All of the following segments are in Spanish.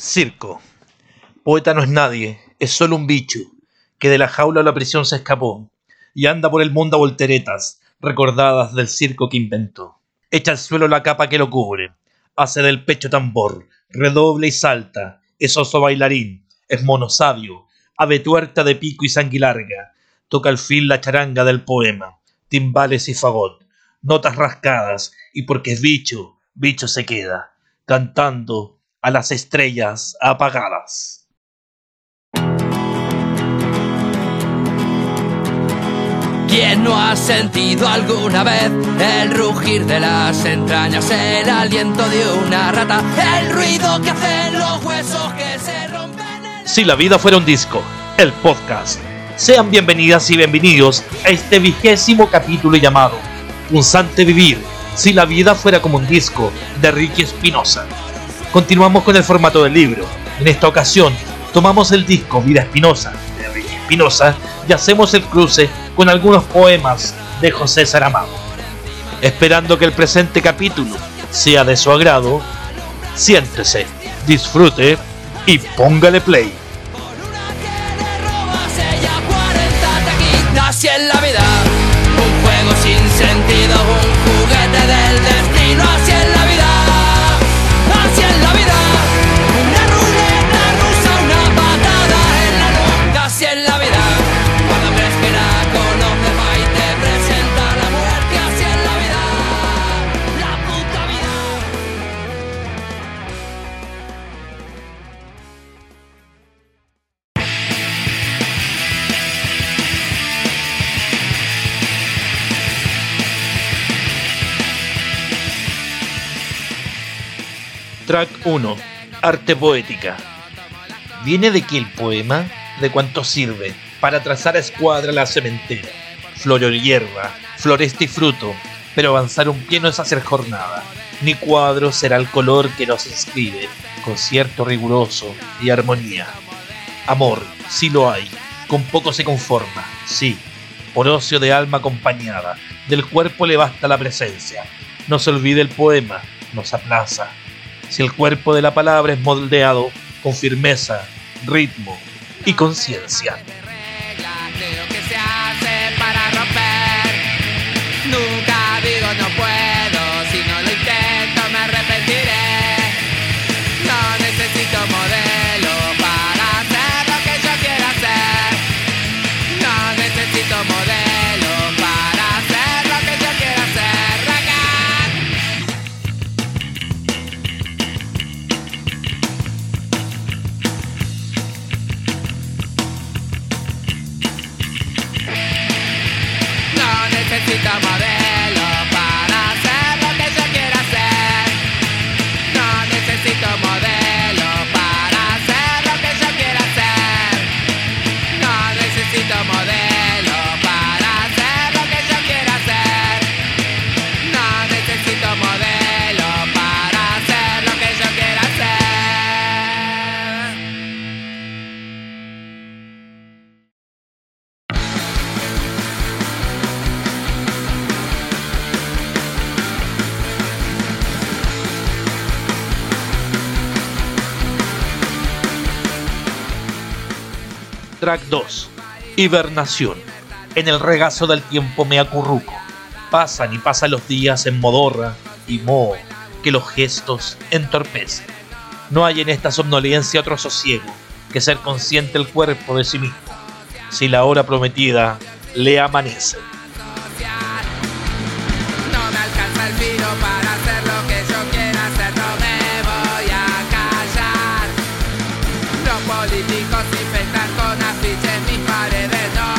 Circo. Poeta no es nadie, es solo un bicho, que de la jaula a la prisión se escapó, y anda por el mundo a volteretas, recordadas del circo que inventó. Echa al suelo la capa que lo cubre, hace del pecho tambor, redoble y salta, es oso bailarín, es mono sabio, ave tuerta de pico y sanguilarga, toca al fin la charanga del poema, timbales y fagot, notas rascadas, y porque es bicho, bicho se queda, cantando a las estrellas apagadas. ¿Quién no ha sentido alguna vez el rugir de las entrañas, el aliento de una rata, el ruido que hacen los huesos que se rompen? Si la vida fuera un disco, el podcast. Sean bienvenidas y bienvenidos a este vigésimo capítulo llamado Punzante Vivir, si la vida fuera como un disco, de Ricky Espinosa. Continuamos con el formato del libro. En esta ocasión, tomamos el disco Vida Espinosa de Enrique Espinosa y hacemos el cruce con algunos poemas de José Saramago. Esperando que el presente capítulo sea de su agrado, siéntese, disfrute y póngale play. en la vida, 1. Arte poética. Viene de que el poema, de cuánto sirve para trazar a escuadra la cementera. Flor y hierba, floresta y fruto, pero avanzar un pie no es hacer jornada. Ni cuadro será el color que nos inscribe, concierto riguroso y armonía. Amor, si lo hay, con poco se conforma, sí, por ocio de alma acompañada, del cuerpo le basta la presencia. No se olvide el poema, nos aplaza, si el cuerpo de la palabra es moldeado con firmeza, ritmo y conciencia. Track 2. Hibernación. En el regazo del tiempo me acurruco. Pasan y pasan los días en modorra y moho que los gestos entorpecen. No hay en esta somnolencia otro sosiego que ser consciente el cuerpo de sí mismo. Si la hora prometida le amanece. No me alcanza el para hacer lo que yo hacer, politico si per tanto una mi pare di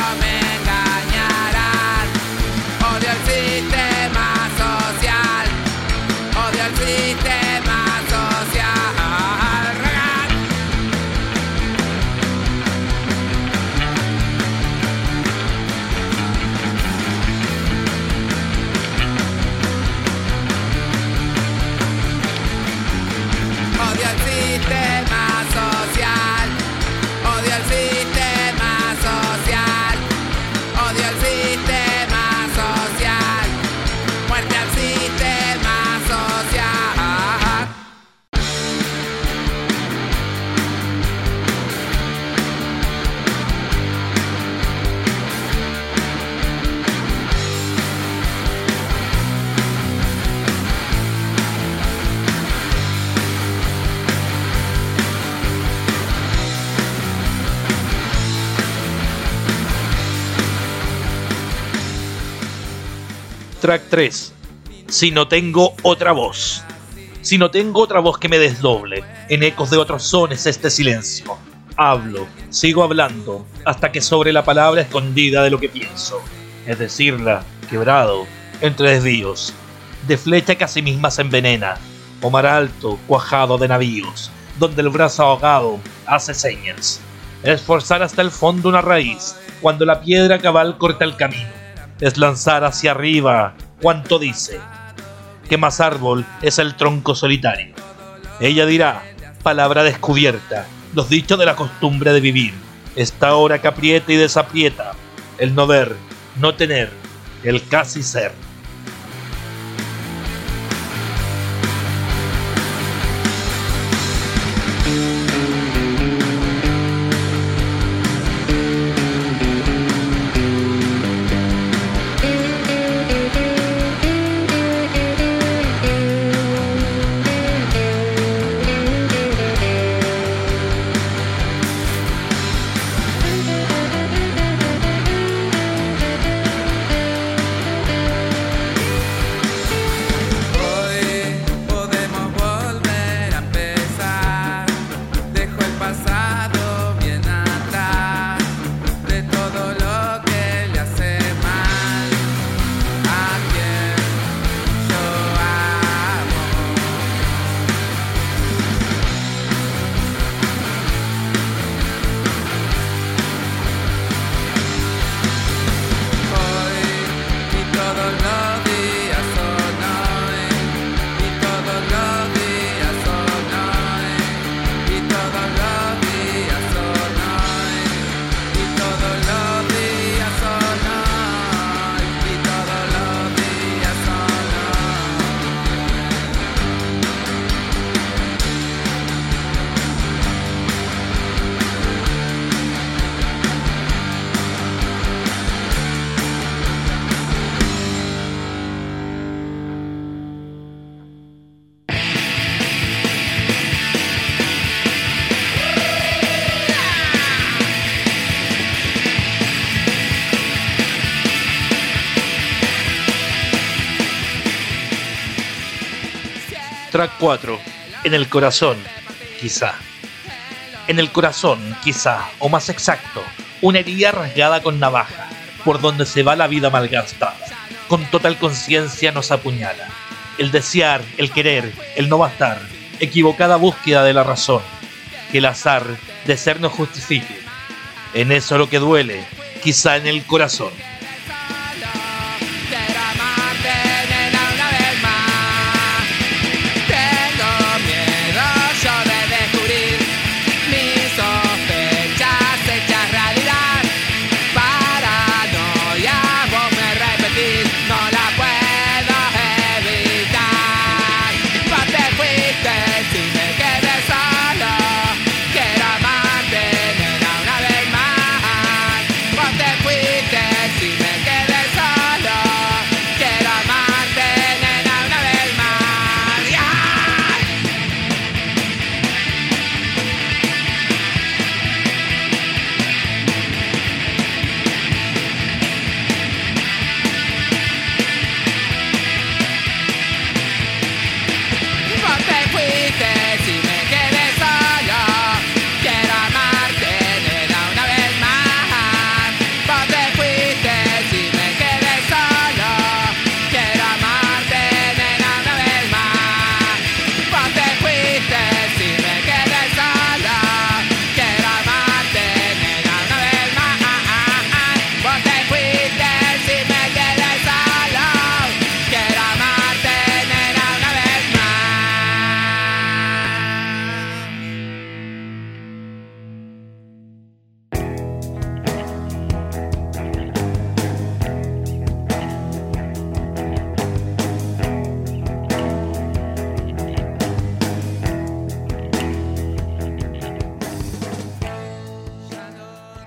Track 3. Si no tengo otra voz. Si no tengo otra voz que me desdoble, en ecos de otros sones este silencio. Hablo, sigo hablando, hasta que sobre la palabra escondida de lo que pienso, es decirla, quebrado, entre desvíos, de flecha que a sí misma se envenena, o mar alto, cuajado de navíos, donde el brazo ahogado hace señas. Esforzar hasta el fondo una raíz, cuando la piedra cabal corta el camino. Es lanzar hacia arriba cuanto dice. Que más árbol es el tronco solitario. Ella dirá, palabra descubierta, los dichos de la costumbre de vivir. Esta hora que aprieta y desaprieta, el no ver, no tener, el casi ser. Track 4. En el corazón, quizá. En el corazón, quizá, o más exacto, una herida rasgada con navaja, por donde se va la vida malgastada. Con total conciencia nos apuñala. El desear, el querer, el no bastar, equivocada búsqueda de la razón. Que el azar de ser nos justifique. En eso lo que duele, quizá en el corazón.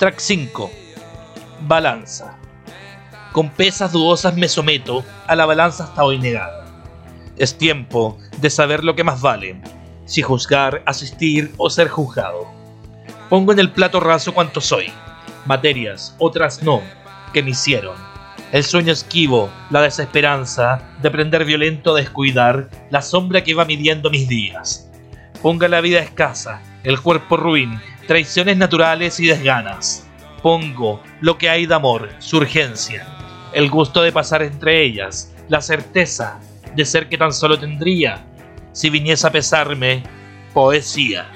Track 5. Balanza. Con pesas dudosas me someto a la balanza hasta hoy negada. Es tiempo de saber lo que más vale, si juzgar, asistir o ser juzgado. Pongo en el plato raso cuanto soy, materias, otras no, que me hicieron. El sueño esquivo, la desesperanza de prender violento a descuidar la sombra que va midiendo mis días. Ponga la vida escasa, el cuerpo ruin, traiciones naturales y desganas. Pongo lo que hay de amor, su urgencia, el gusto de pasar entre ellas, la certeza de ser que tan solo tendría, si viniese a pesarme, poesía.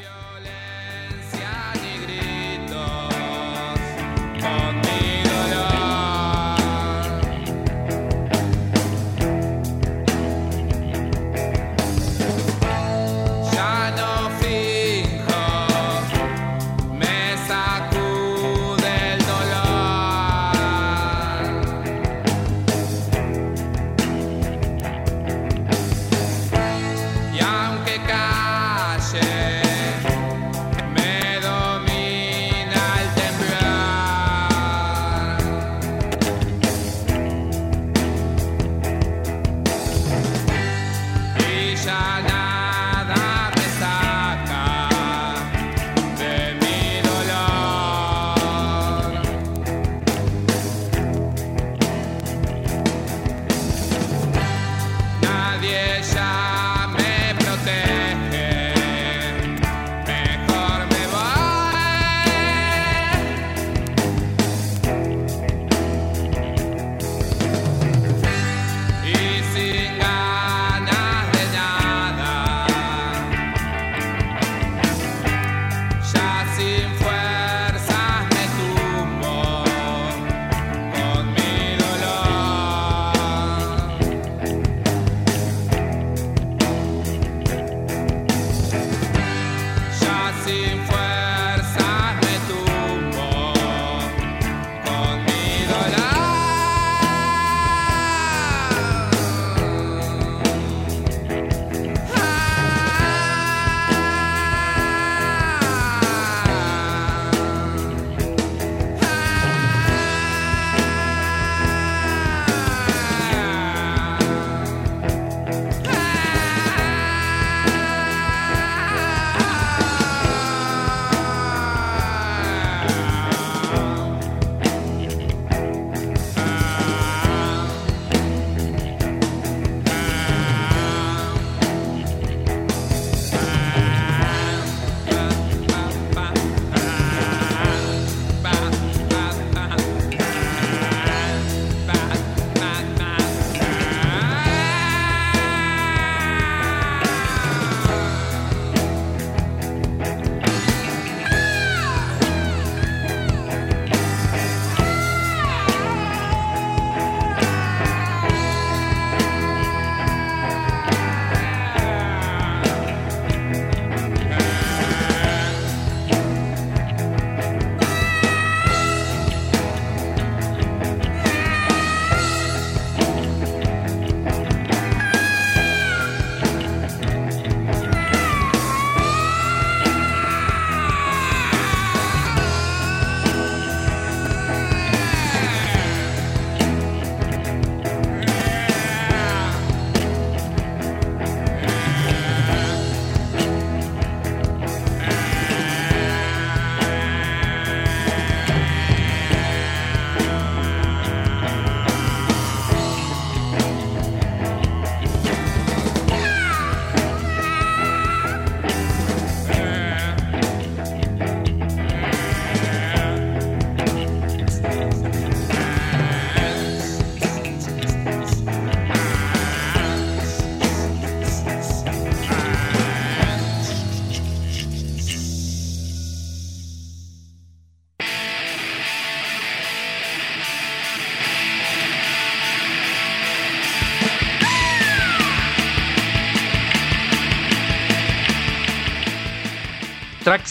Track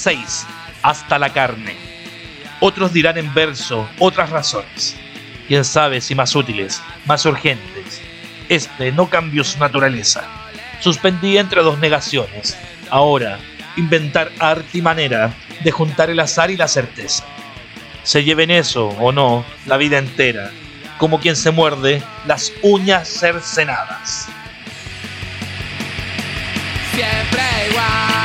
6. Hasta la carne. Otros dirán en verso otras razones. Quién sabe si más útiles, más urgentes. Este no cambió su naturaleza. Suspendí entre dos negaciones. Ahora, inventar arte y manera de juntar el azar y la certeza. Se lleven eso o no la vida entera, como quien se muerde las uñas cercenadas. Siempre igual.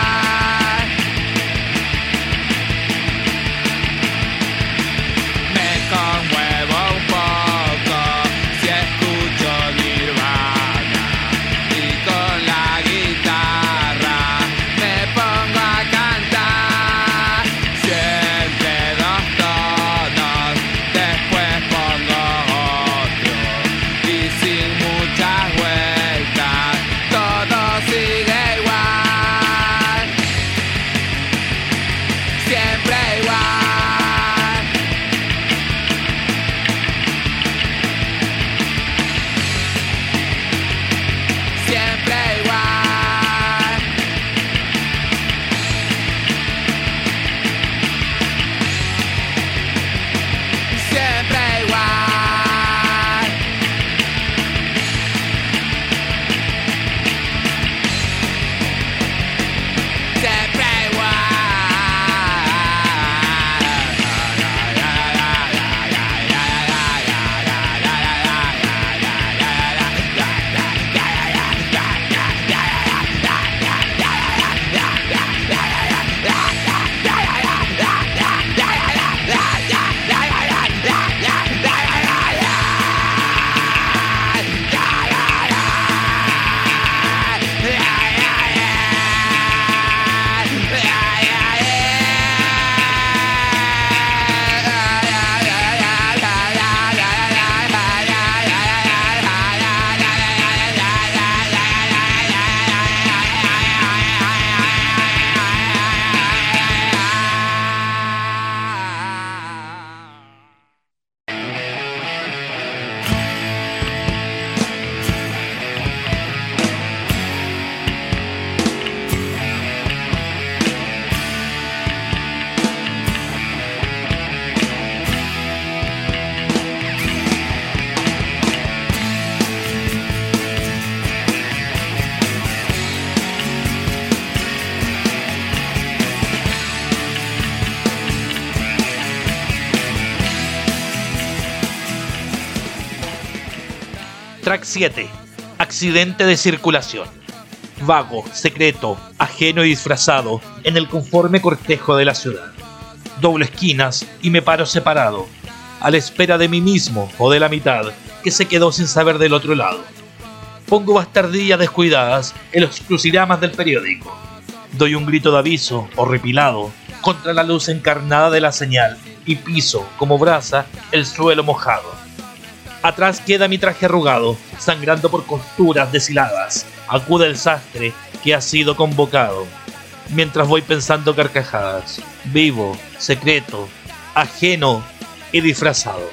7. Accidente de circulación. Vago, secreto, ajeno y disfrazado en el conforme cortejo de la ciudad. Doble esquinas y me paro separado, a la espera de mí mismo o de la mitad que se quedó sin saber del otro lado. Pongo bastardillas descuidadas en los crucigramas del periódico. Doy un grito de aviso, horripilado, contra la luz encarnada de la señal y piso, como brasa, el suelo mojado. Atrás queda mi traje arrugado, sangrando por costuras deshiladas. Acude el sastre que ha sido convocado. Mientras voy pensando carcajadas, vivo, secreto, ajeno y disfrazado.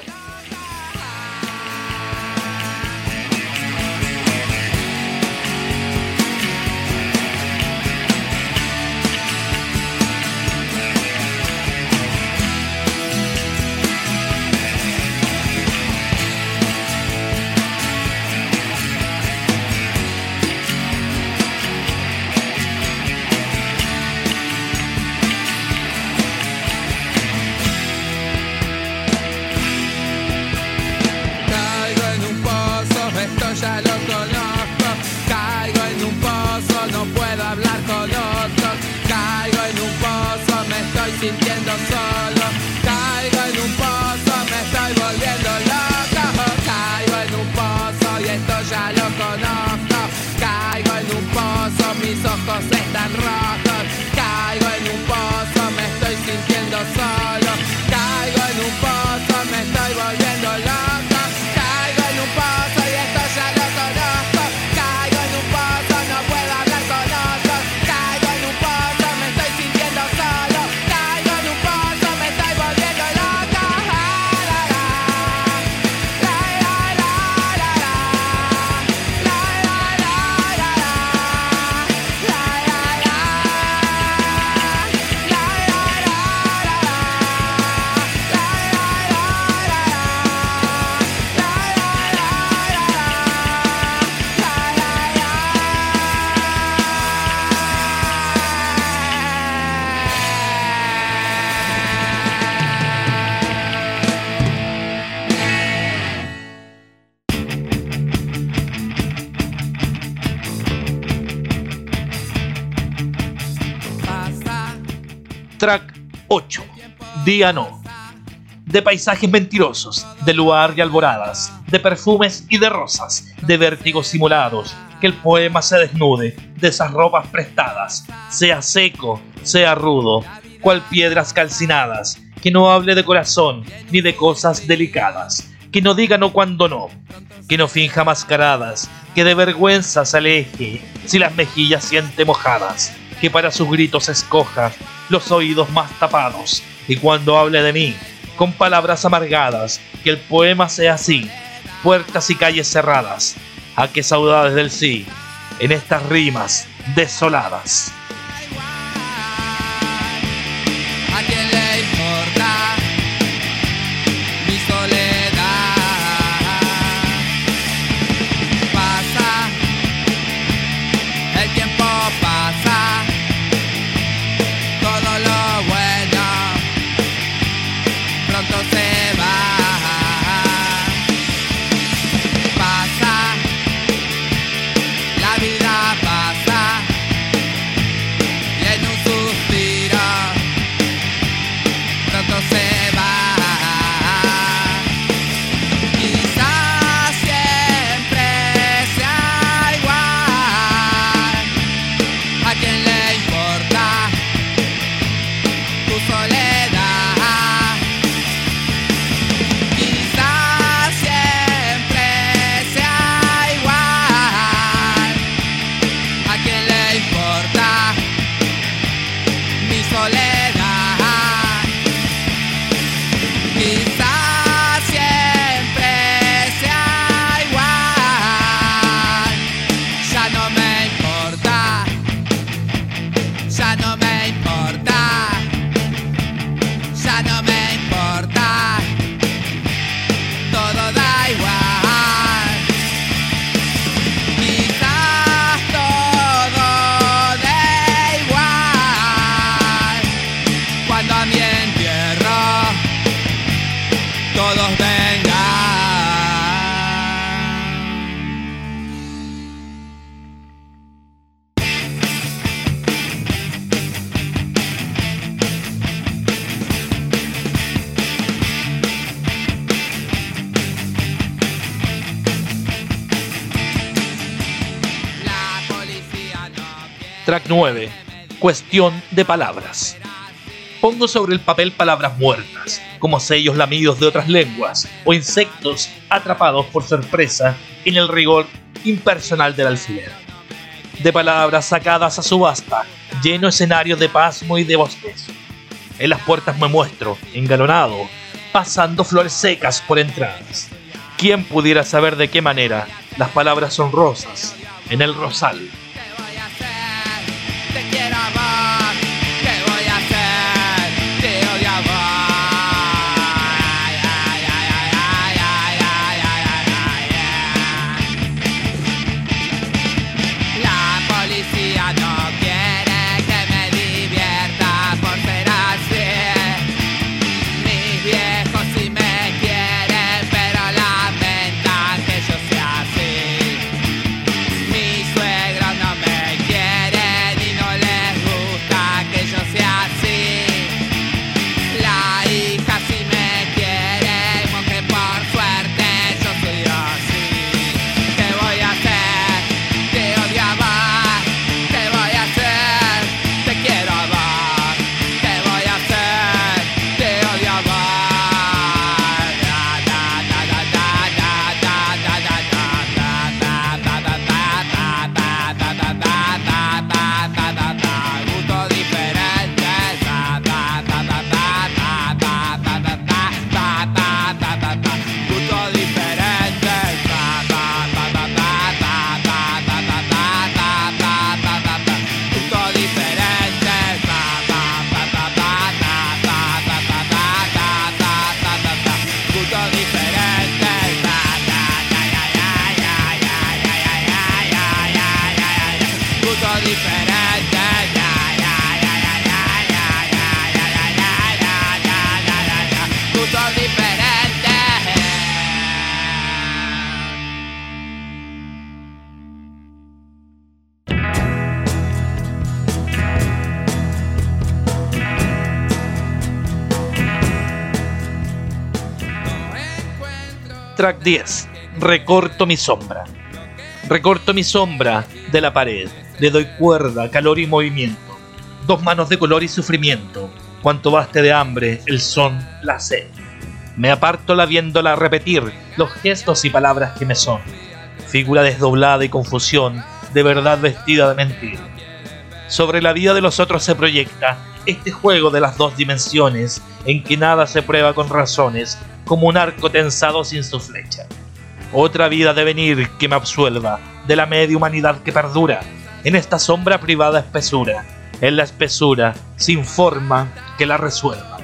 Track 8. Día no. De paisajes mentirosos, de lugar y alboradas, de perfumes y de rosas, de vértigos simulados, que el poema se desnude de esas ropas prestadas, sea seco, sea rudo, cual piedras calcinadas, que no hable de corazón ni de cosas delicadas, que no diga no cuando no, que no finja mascaradas, que de vergüenza se aleje si las mejillas siente mojadas, que para sus gritos escoja los oídos más tapados, y cuando hable de mí, con palabras amargadas, que el poema sea así, puertas y calles cerradas, a que saudades del sí, en estas rimas desoladas. Track 9. Cuestión de palabras. Pongo sobre el papel palabras muertas, como sellos lamidos de otras lenguas o insectos atrapados por sorpresa en el rigor impersonal del alfiler. De palabras sacadas a subasta, lleno escenario de pasmo y de bostezo. En las puertas me muestro, engalonado, pasando flores secas por entradas. ¿Quién pudiera saber de qué manera las palabras son rosas en el rosal? Track 10. Recorto mi sombra. Recorto mi sombra de la pared. Le doy cuerda, calor y movimiento. Dos manos de color y sufrimiento. Cuanto baste de hambre, el son, la sed. Me aparto la viéndola repetir los gestos y palabras que me son. Figura desdoblada y confusión, de verdad vestida de mentira. Sobre la vida de los otros se proyecta este juego de las dos dimensiones en que nada se prueba con razones, como un arco tensado sin su flecha. Otra vida de venir que me absuelva de la media humanidad que perdura en esta sombra privada espesura, en la espesura sin forma que la resuelva.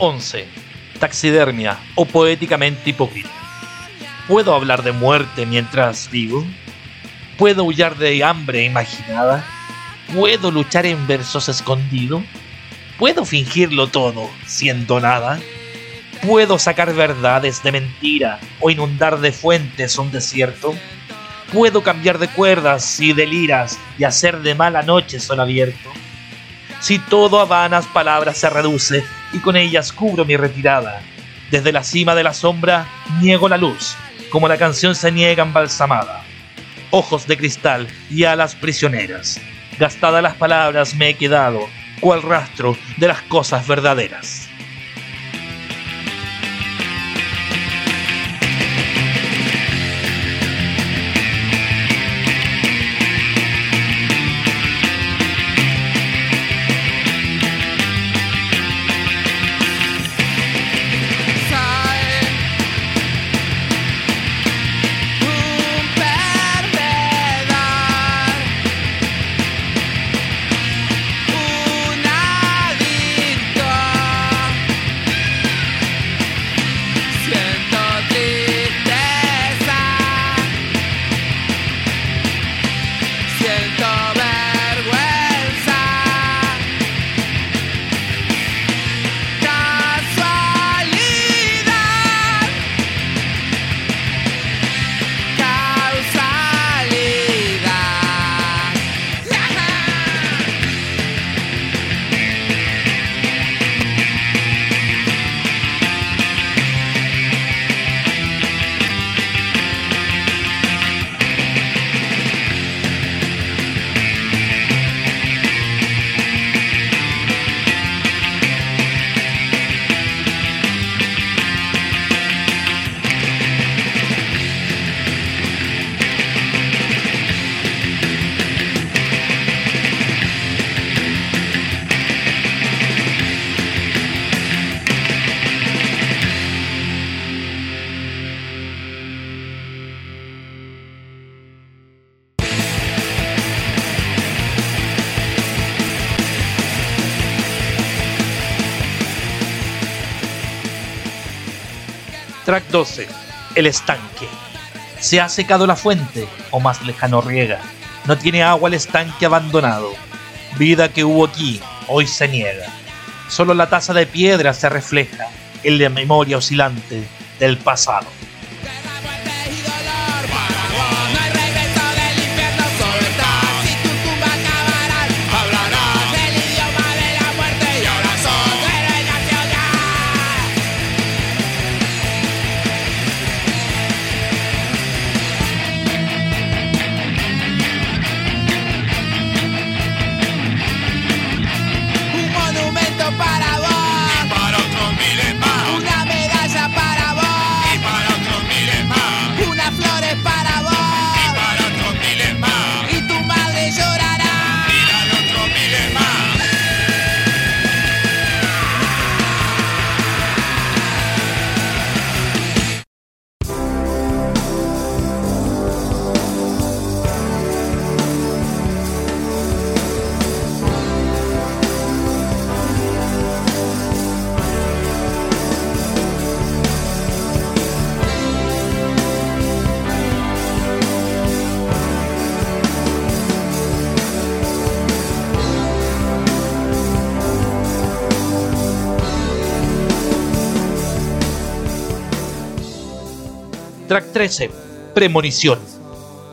11. taxidermia o poéticamente hipócrita. ¿Puedo hablar de muerte mientras vivo? ¿Puedo huyar de hambre imaginada? ¿Puedo luchar en versos escondidos? ¿Puedo fingirlo todo siendo nada? ¿Puedo sacar verdades de mentira o inundar de fuentes un desierto? ¿Puedo cambiar de cuerdas y de liras y hacer de mala noche sol abierto? Si todo a vanas palabras se reduce y con ellas cubro mi retirada, desde la cima de la sombra niego la luz, como la canción se niega embalsamada. Ojos de cristal y alas prisioneras, gastadas las palabras me he quedado, cual rastro de las cosas verdaderas. Track 12. El estanque. Se ha secado la fuente, o más lejano riega. No tiene agua el estanque abandonado. Vida que hubo aquí, hoy se niega. Solo la taza de piedra se refleja en la memoria oscilante del pasado. 13. Premonición.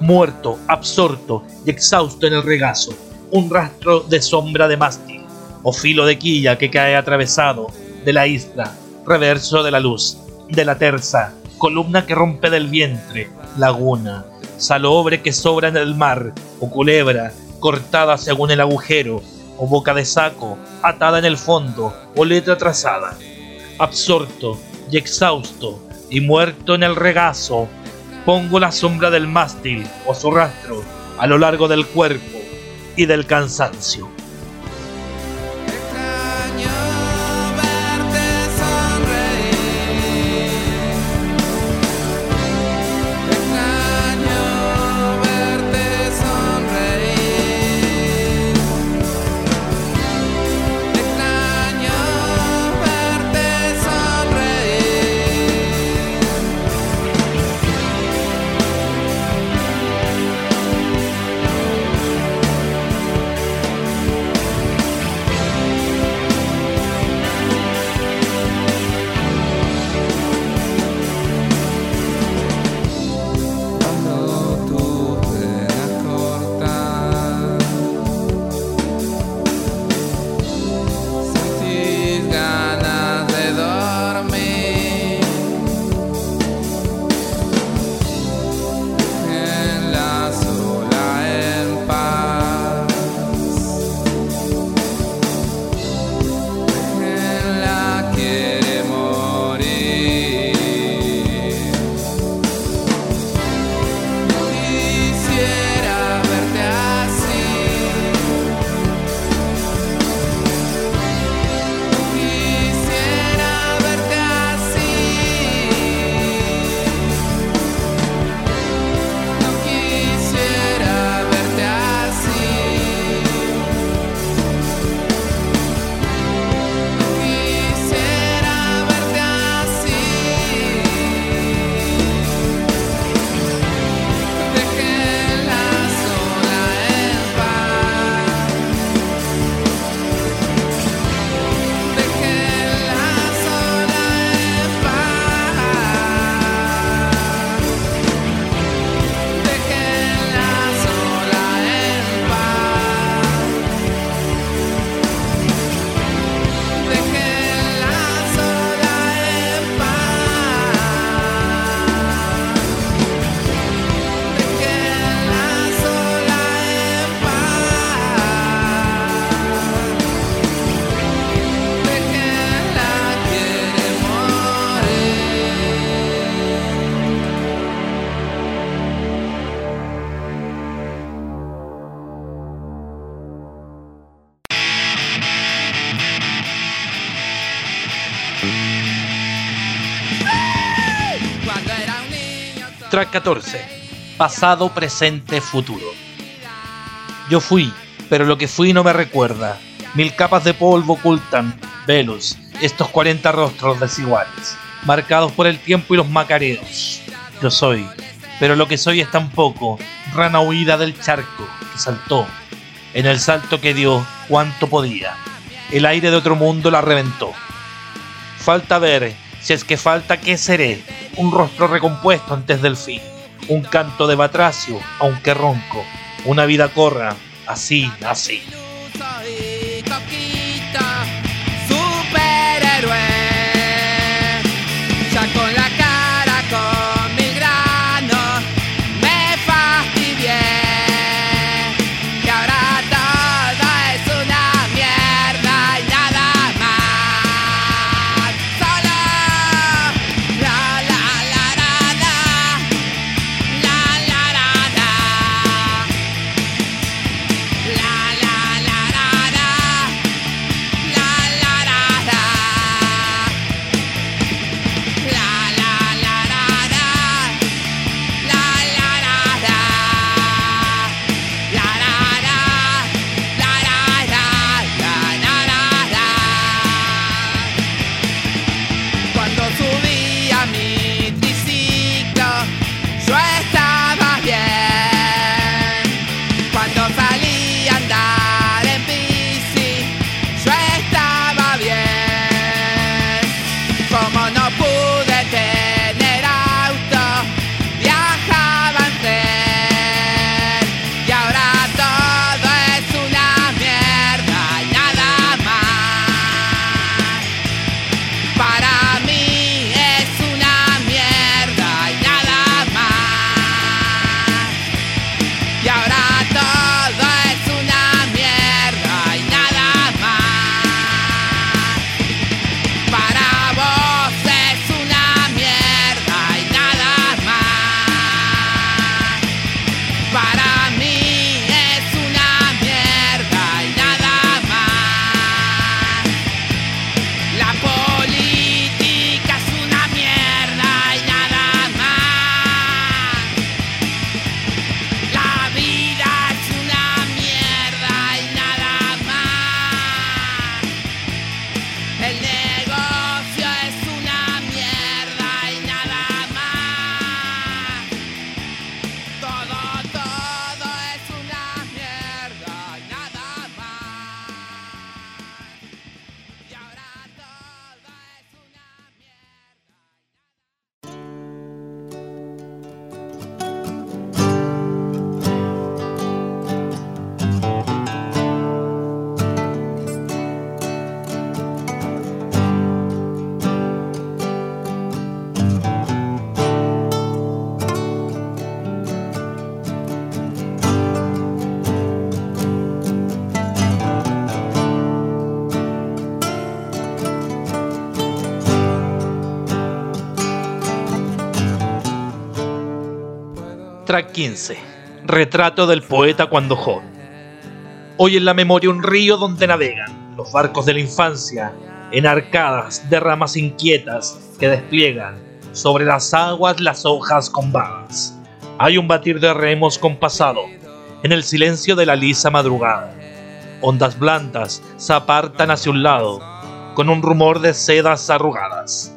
Muerto, absorto y exhausto en el regazo. Un rastro de sombra de mástil o filo de quilla que cae atravesado de la isla. Reverso de la luz. De la terza. Columna que rompe del vientre. Laguna. Salobre que sobra en el mar. O culebra cortada según el agujero. O boca de saco atada en el fondo. O letra trazada. Absorto y exhausto y muerto en el regazo, pongo la sombra del mástil o su rastro a lo largo del cuerpo y del cansancio. 14. Pasado, presente, futuro. Yo fui, pero lo que fui no me recuerda. Mil capas de polvo ocultan, velos, estos 40 rostros desiguales, marcados por el tiempo y los macareos. Yo soy, pero lo que soy es tan poco, rana huida del charco que saltó. En el salto que dio, cuanto podía. El aire de otro mundo la reventó. Falta ver, si es que falta, ¿qué seré? Un rostro recompuesto antes del fin. Un canto de batracio, aunque ronco. Una vida corra, así, así. Track 15. Retrato del poeta cuando joven. Hoy en la memoria un río donde navegan los barcos de la infancia en arcadas de ramas inquietas que despliegan sobre las aguas las hojas combadas. Hay un batir de remos compasado en el silencio de la lisa madrugada. Ondas blandas se apartan hacia un lado con un rumor de sedas arrugadas.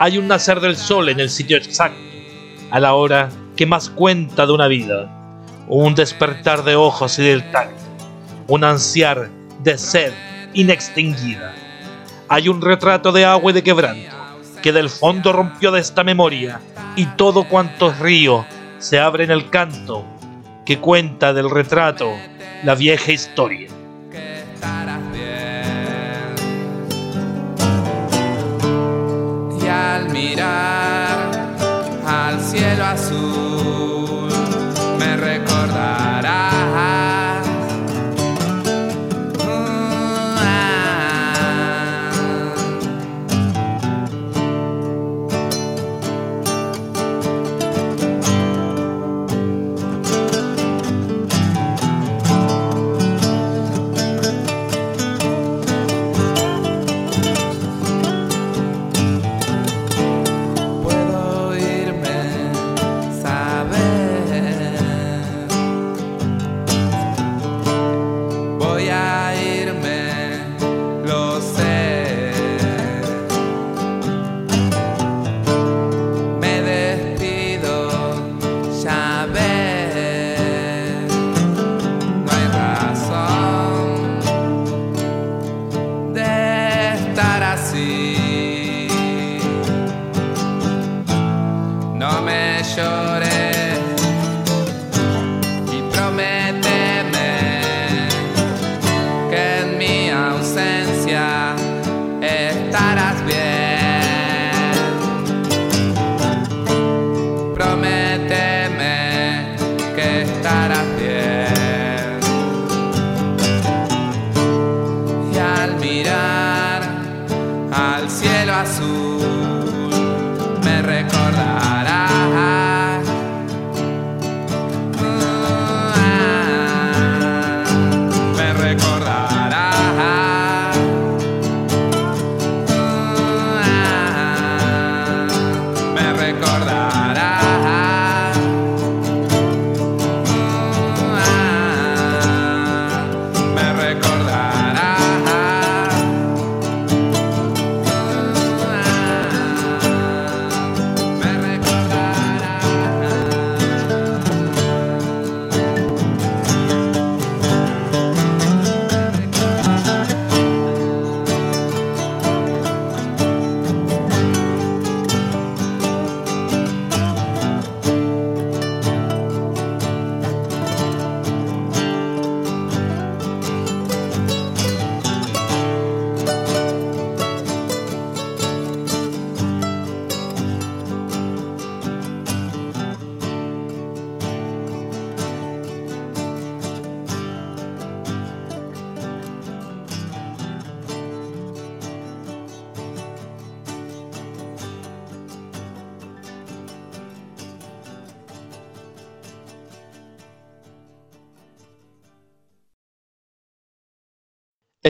Hay un nacer del sol en el sitio exacto, a la hora que más cuenta de una vida, un despertar de ojos y del tacto, un ansiar de sed inextinguida. Hay un retrato de agua y de quebranto, que del fondo rompió de esta memoria, y todo cuanto es río se abre en el canto, que cuenta del retrato la vieja historia. al mirar al cielo azul,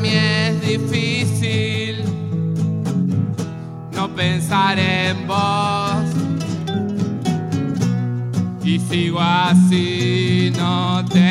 mí es difícil no pensar en vos. Y sigo así, no te